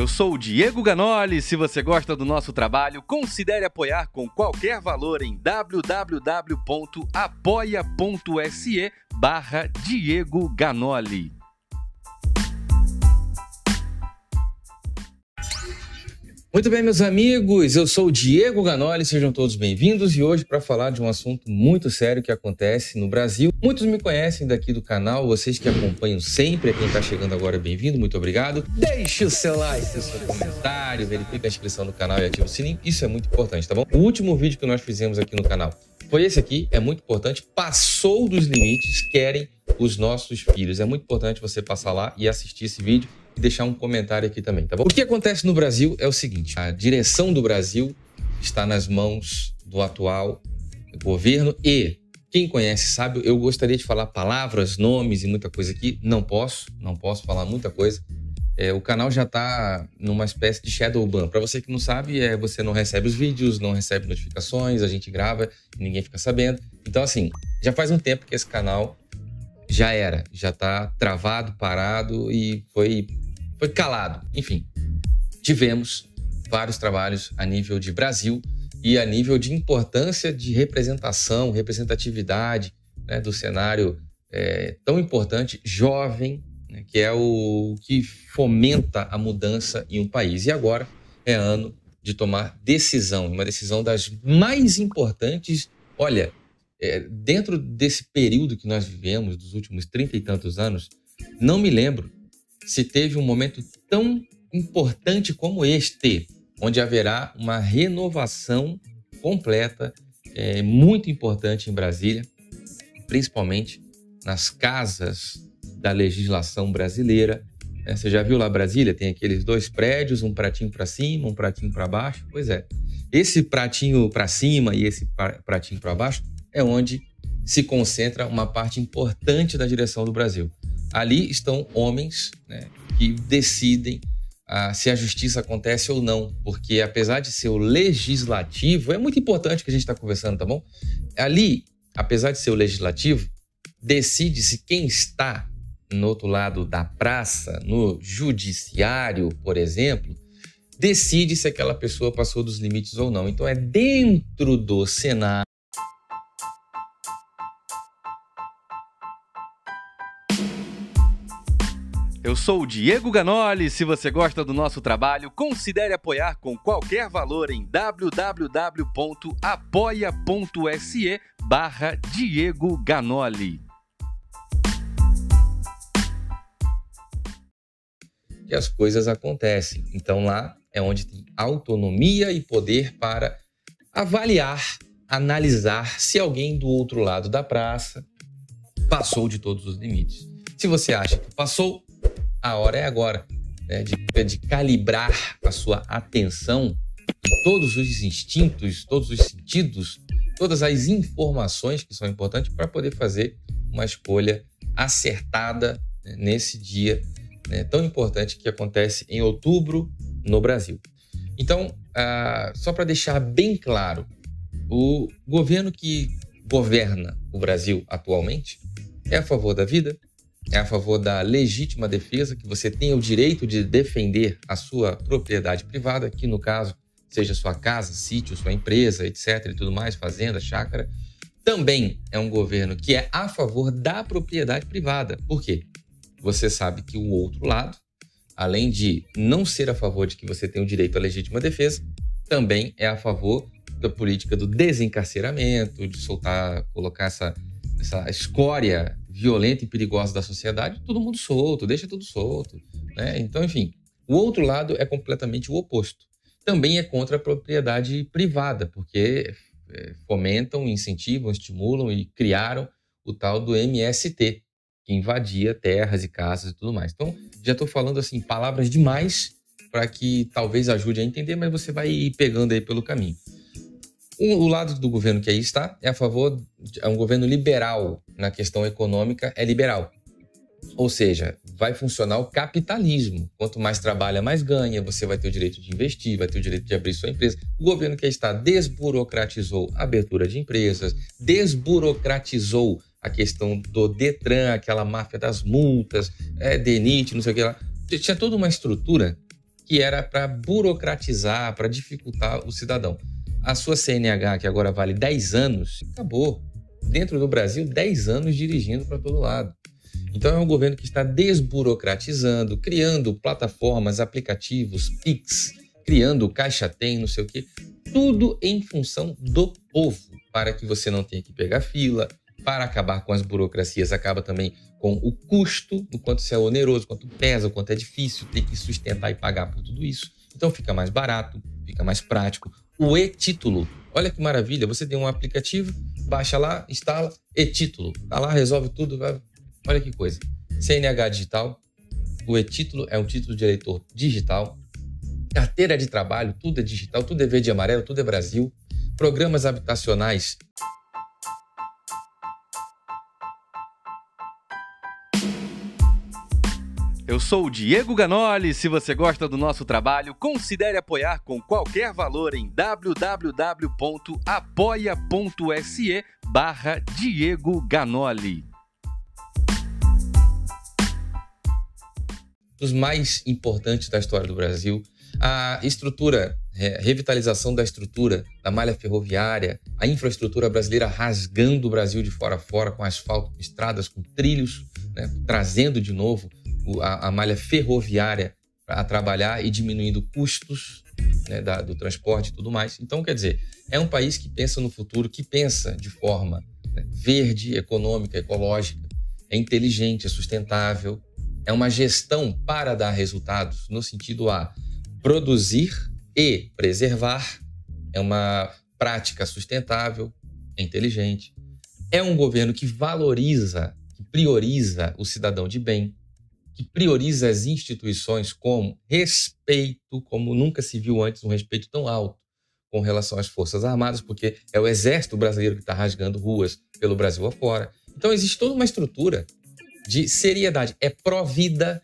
Eu sou o Diego Ganoli. Se você gosta do nosso trabalho, considere apoiar com qualquer valor em www.apoia.se barra Diego Ganoli. Muito bem, meus amigos, eu sou o Diego Ganoli, sejam todos bem-vindos e hoje para falar de um assunto muito sério que acontece no Brasil. Muitos me conhecem daqui do canal, vocês que acompanham sempre, quem está chegando agora, bem-vindo, muito obrigado. Deixe o seu like, o seu comentário, verifique a inscrição no canal e ative o sininho, isso é muito importante, tá bom? O último vídeo que nós fizemos aqui no canal foi esse aqui, é muito importante, passou dos limites, querem os nossos filhos. É muito importante você passar lá e assistir esse vídeo deixar um comentário aqui também, tá bom? O que acontece no Brasil é o seguinte: a direção do Brasil está nas mãos do atual governo e quem conhece sabe, eu gostaria de falar palavras, nomes e muita coisa aqui. Não posso, não posso falar muita coisa. É, o canal já está numa espécie de shadow ban. Para você que não sabe, é você não recebe os vídeos, não recebe notificações, a gente grava e ninguém fica sabendo. Então, assim, já faz um tempo que esse canal já era, já está travado, parado e foi foi calado. Enfim, tivemos vários trabalhos a nível de Brasil e a nível de importância de representação, representatividade né, do cenário é, tão importante, jovem, né, que é o que fomenta a mudança em um país. E agora é ano de tomar decisão, uma decisão das mais importantes. Olha, é, dentro desse período que nós vivemos, dos últimos trinta e tantos anos, não me lembro se teve um momento tão importante como este, onde haverá uma renovação completa, é, muito importante em Brasília, principalmente nas casas da legislação brasileira. É, você já viu lá Brasília? Tem aqueles dois prédios, um pratinho para cima, um pratinho para baixo. Pois é. Esse pratinho para cima e esse pratinho para baixo é onde se concentra uma parte importante da direção do Brasil. Ali estão homens né, que decidem ah, se a justiça acontece ou não, porque apesar de ser o legislativo, é muito importante que a gente está conversando, tá bom? Ali, apesar de ser o legislativo, decide-se quem está no outro lado da praça, no judiciário, por exemplo, decide se aquela pessoa passou dos limites ou não. Então é dentro do Senado Eu sou o Diego Ganoli. Se você gosta do nosso trabalho, considere apoiar com qualquer valor em www.apoia.se barra Diego Ganoli. E as coisas acontecem. Então lá é onde tem autonomia e poder para avaliar, analisar se alguém do outro lado da praça passou de todos os limites. Se você acha que passou, a hora é agora, né? de, de calibrar a sua atenção em todos os instintos, todos os sentidos, todas as informações que são importantes para poder fazer uma escolha acertada né, nesse dia né, tão importante que acontece em outubro no Brasil. Então, ah, só para deixar bem claro, o governo que governa o Brasil atualmente é a favor da vida, é a favor da legítima defesa, que você tenha o direito de defender a sua propriedade privada, que no caso seja sua casa, sítio, sua empresa, etc. e tudo mais, fazenda, chácara. Também é um governo que é a favor da propriedade privada. Por quê? Você sabe que o outro lado, além de não ser a favor de que você tenha o direito à legítima defesa, também é a favor da política do desencarceramento, de soltar, colocar essa, essa escória violenta e perigosa da sociedade, todo mundo solto, deixa tudo solto. Né? Então, enfim, o outro lado é completamente o oposto. Também é contra a propriedade privada, porque é, fomentam, incentivam, estimulam e criaram o tal do MST, que invadia terras e casas e tudo mais. Então, já estou falando assim palavras demais para que talvez ajude a entender, mas você vai ir pegando aí pelo caminho. O, lado do governo que aí está é a favor, é um governo liberal na questão econômica, é liberal. Ou seja, vai funcionar o capitalismo. Quanto mais trabalha, mais ganha, você vai ter o direito de investir, vai ter o direito de abrir sua empresa. O governo que está desburocratizou a abertura de empresas, desburocratizou a questão do Detran, aquela máfia das multas, é, DENIT, não sei o que lá. Tinha toda uma estrutura que era para burocratizar, para dificultar o cidadão. A sua CNH, que agora vale 10 anos, acabou. Dentro do Brasil, 10 anos dirigindo para todo lado. Então é um governo que está desburocratizando, criando plataformas, aplicativos, PIX, criando Caixa Tem, não sei o quê. Tudo em função do povo, para que você não tenha que pegar fila, para acabar com as burocracias, acaba também com o custo, do quanto isso é oneroso, quanto pesa, o quanto é difícil ter que sustentar e pagar por tudo isso. Então fica mais barato, fica mais prático. O e-título, olha que maravilha, você tem um aplicativo, baixa lá, instala, e-título, tá lá, resolve tudo, olha que coisa. CNH digital, o e-título é um título de eleitor digital, carteira de trabalho, tudo é digital, tudo é verde e amarelo, tudo é Brasil, programas habitacionais Eu sou o Diego Ganoli. Se você gosta do nosso trabalho, considere apoiar com qualquer valor em www.apoia.se barra Diego Ganoli. Dos mais importantes da história do Brasil, a estrutura, a revitalização da estrutura da malha ferroviária, a infraestrutura brasileira rasgando o Brasil de fora a fora com asfalto, com estradas, com trilhos, né, trazendo de novo a, a malha ferroviária a trabalhar e diminuindo custos né, da, do transporte e tudo mais. Então, quer dizer, é um país que pensa no futuro, que pensa de forma né, verde, econômica, ecológica, é inteligente, é sustentável, é uma gestão para dar resultados no sentido a produzir e preservar, é uma prática sustentável, é inteligente, é um governo que valoriza, que prioriza o cidadão de bem, que prioriza as instituições com respeito, como nunca se viu antes, um respeito tão alto com relação às Forças Armadas, porque é o Exército Brasileiro que está rasgando ruas pelo Brasil afora. Então existe toda uma estrutura de seriedade. É pró-vida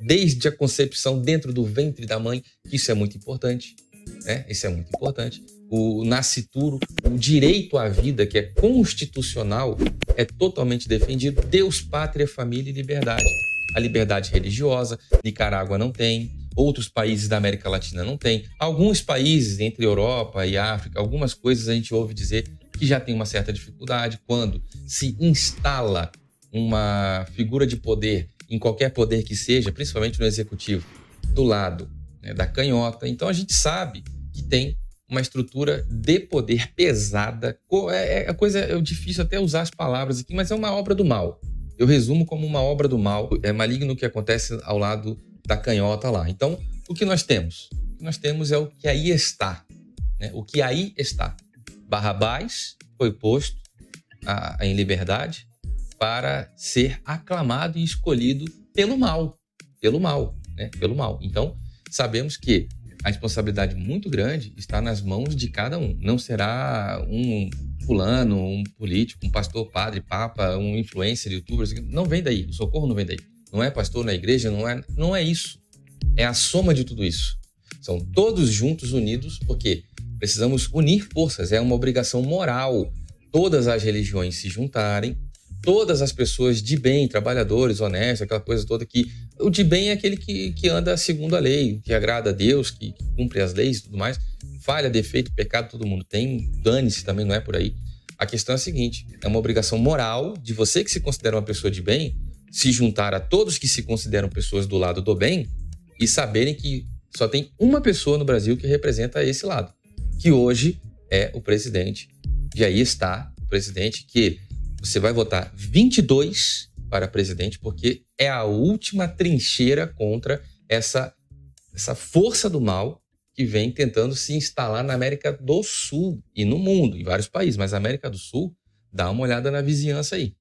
desde a concepção dentro do ventre da mãe, isso é muito importante. Né? Isso é muito importante. O nascituro, o direito à vida, que é constitucional, é totalmente defendido. Deus, pátria, família e liberdade a liberdade religiosa. Nicarágua não tem, outros países da América Latina não tem. Alguns países, entre Europa e África, algumas coisas a gente ouve dizer que já tem uma certa dificuldade quando se instala uma figura de poder, em qualquer poder que seja, principalmente no executivo, do lado né, da canhota. Então a gente sabe que tem uma estrutura de poder pesada. É, é coisa é difícil até usar as palavras aqui, mas é uma obra do mal eu resumo como uma obra do mal, é maligno que acontece ao lado da canhota lá. Então, o que nós temos? O que nós temos é o que aí está. Né? O que aí está. Barrabás foi posto a, a, em liberdade para ser aclamado e escolhido pelo mal. Pelo mal, né? Pelo mal. Então, sabemos que a responsabilidade muito grande está nas mãos de cada um. Não será um fulano, um político, um pastor, padre, papa, um influencer, youtuber, não vem daí. O socorro não vem daí. Não é pastor na igreja, não é, não é isso. É a soma de tudo isso. São todos juntos unidos, porque precisamos unir forças. É uma obrigação moral. Todas as religiões se juntarem, todas as pessoas de bem, trabalhadores, honestos, aquela coisa toda que. O de bem é aquele que, que anda segundo a lei, que agrada a Deus, que, que cumpre as leis e tudo mais falha, defeito, pecado todo mundo tem, dane-se também, não é por aí. A questão é a seguinte: é uma obrigação moral de você que se considera uma pessoa de bem se juntar a todos que se consideram pessoas do lado do bem e saberem que só tem uma pessoa no Brasil que representa esse lado, que hoje é o presidente. E aí está o presidente que você vai votar 22 para presidente porque é a última trincheira contra essa essa força do mal que vem tentando se instalar na América do Sul e no mundo, em vários países, mas a América do Sul, dá uma olhada na vizinhança aí.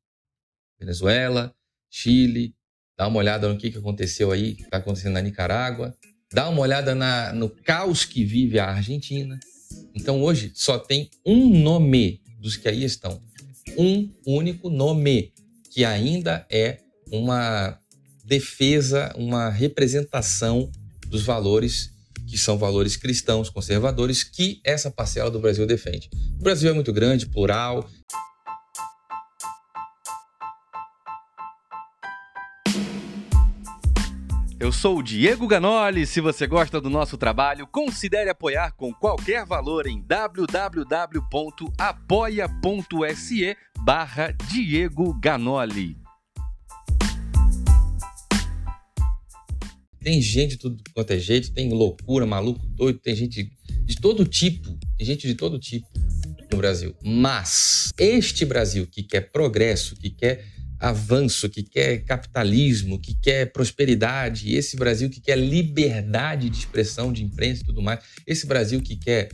Venezuela, Chile, dá uma olhada no que, que aconteceu aí, que está acontecendo na Nicarágua, dá uma olhada na, no caos que vive a Argentina. Então hoje só tem um nome dos que aí estão, um único nome, que ainda é uma defesa, uma representação dos valores que são valores cristãos, conservadores, que essa parcela do Brasil defende. O Brasil é muito grande, plural. Eu sou o Diego Ganoli. Se você gosta do nosso trabalho, considere apoiar com qualquer valor em www.apoia.se barra Diego Ganoli. Tem gente de tudo quanto é jeito, tem loucura, maluco, doido, tem gente de todo tipo, tem gente de todo tipo no Brasil. Mas este Brasil que quer progresso, que quer avanço, que quer capitalismo, que quer prosperidade, esse Brasil que quer liberdade de expressão, de imprensa e tudo mais, esse Brasil que quer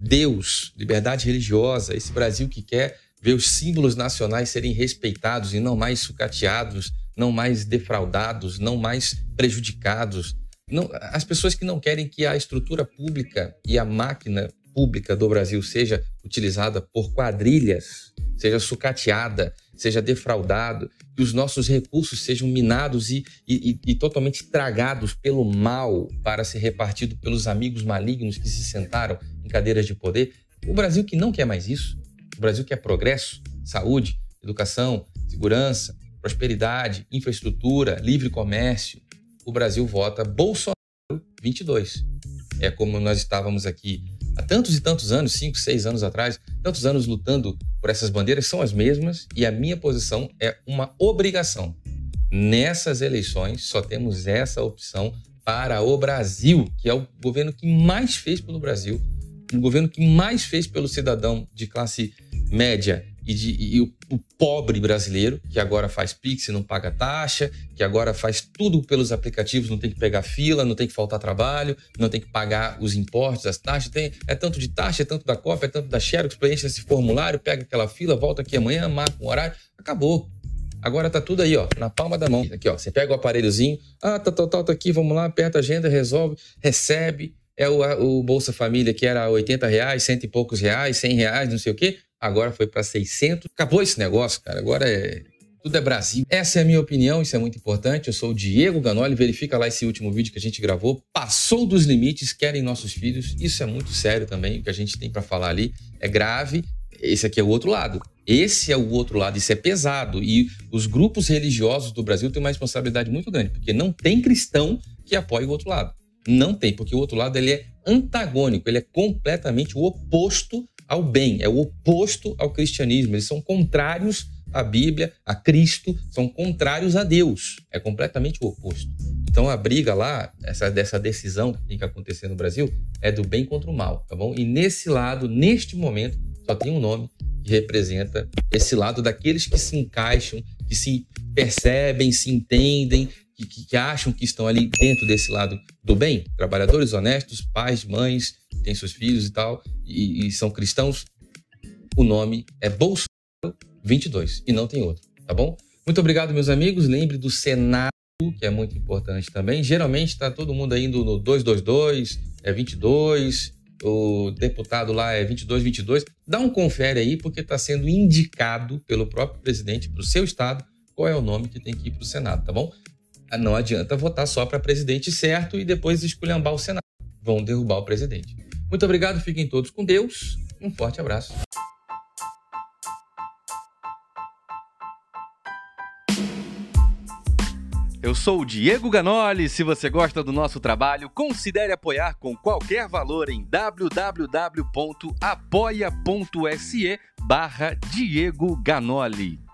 Deus, liberdade religiosa, esse Brasil que quer ver os símbolos nacionais serem respeitados e não mais sucateados, não mais defraudados, não mais prejudicados. Não, as pessoas que não querem que a estrutura pública e a máquina pública do Brasil seja utilizada por quadrilhas, seja sucateada, seja defraudado, que os nossos recursos sejam minados e, e, e, totalmente estragados pelo mal para ser repartido pelos amigos malignos que se sentaram em cadeiras de poder. O Brasil que não quer mais isso, o Brasil quer progresso, saúde, educação, segurança, prosperidade, infraestrutura, livre comércio. O Brasil vota Bolsonaro 22. É como nós estávamos aqui há tantos e tantos anos, cinco, seis anos atrás, tantos anos lutando por essas bandeiras, são as mesmas e a minha posição é uma obrigação. Nessas eleições, só temos essa opção para o Brasil, que é o governo que mais fez pelo Brasil, o governo que mais fez pelo cidadão de classe média e, de, e o, o, pobre brasileiro, que agora faz Pix e não paga taxa, que agora faz tudo pelos aplicativos, não tem que pegar fila, não tem que faltar trabalho, não tem que pagar os impostos, as taxas. Tem, é tanto de taxa, é tanto da COP, é tanto da Xerox, preenche esse formulário, pega aquela fila, volta aqui amanhã, marca um horário, acabou. Agora tá tudo aí, ó, na palma da mão. Aqui, ó, você pega o aparelhozinho, ah, tá, tá, tá, tá aqui, vamos lá, aperta a agenda, resolve, recebe. É o, o Bolsa Família que era 80 reais, cento e poucos reais, 100 reais, não sei o quê agora foi para 600. Acabou esse negócio, cara. Agora é tudo é Brasil. Essa é a minha opinião, isso é muito importante. Eu sou o Diego Ganoli, verifica lá esse último vídeo que a gente gravou. Passou dos limites, querem nossos filhos. Isso é muito sério também, o que a gente tem para falar ali é grave. Esse aqui é o outro lado. Esse é o outro lado, isso é pesado. E os grupos religiosos do Brasil têm uma responsabilidade muito grande, porque não tem cristão que apoie o outro lado. Não tem, porque o outro lado ele é antagônico, ele é completamente o oposto ao bem, é o oposto ao cristianismo. Eles são contrários à Bíblia, a Cristo, são contrários a Deus. É completamente o oposto. Então a briga lá, essa dessa decisão que tem que acontecer no Brasil, é do bem contra o mal, tá bom? E nesse lado, neste momento, só tem um nome que representa esse lado daqueles que se encaixam, que se percebem, se entendem, que, que, acham que estão ali dentro desse lado do bem, trabalhadores honestos, pais, mães, têm seus filhos e tal, e, e são cristãos, o nome é Bolsonaro 22 e não tem outro, tá bom? Muito obrigado, meus amigos. Lembre do Senado, que é muito importante também. Geralmente está todo mundo indo no 222, é 22, o deputado lá é 22, 22. Dá um confere aí, porque está sendo indicado pelo próprio presidente para o seu estado qual é o nome que tem que ir para o Senado, tá bom? Não adianta votar só para presidente certo e depois esculhambar o Senado. Vão derrubar o presidente. Muito obrigado, fiquem todos com Deus. Um forte abraço. Eu sou o Diego Ganoli. Se você gosta do nosso trabalho, considere apoiar com qualquer valor em www.apoia.se barra Diego Ganoli.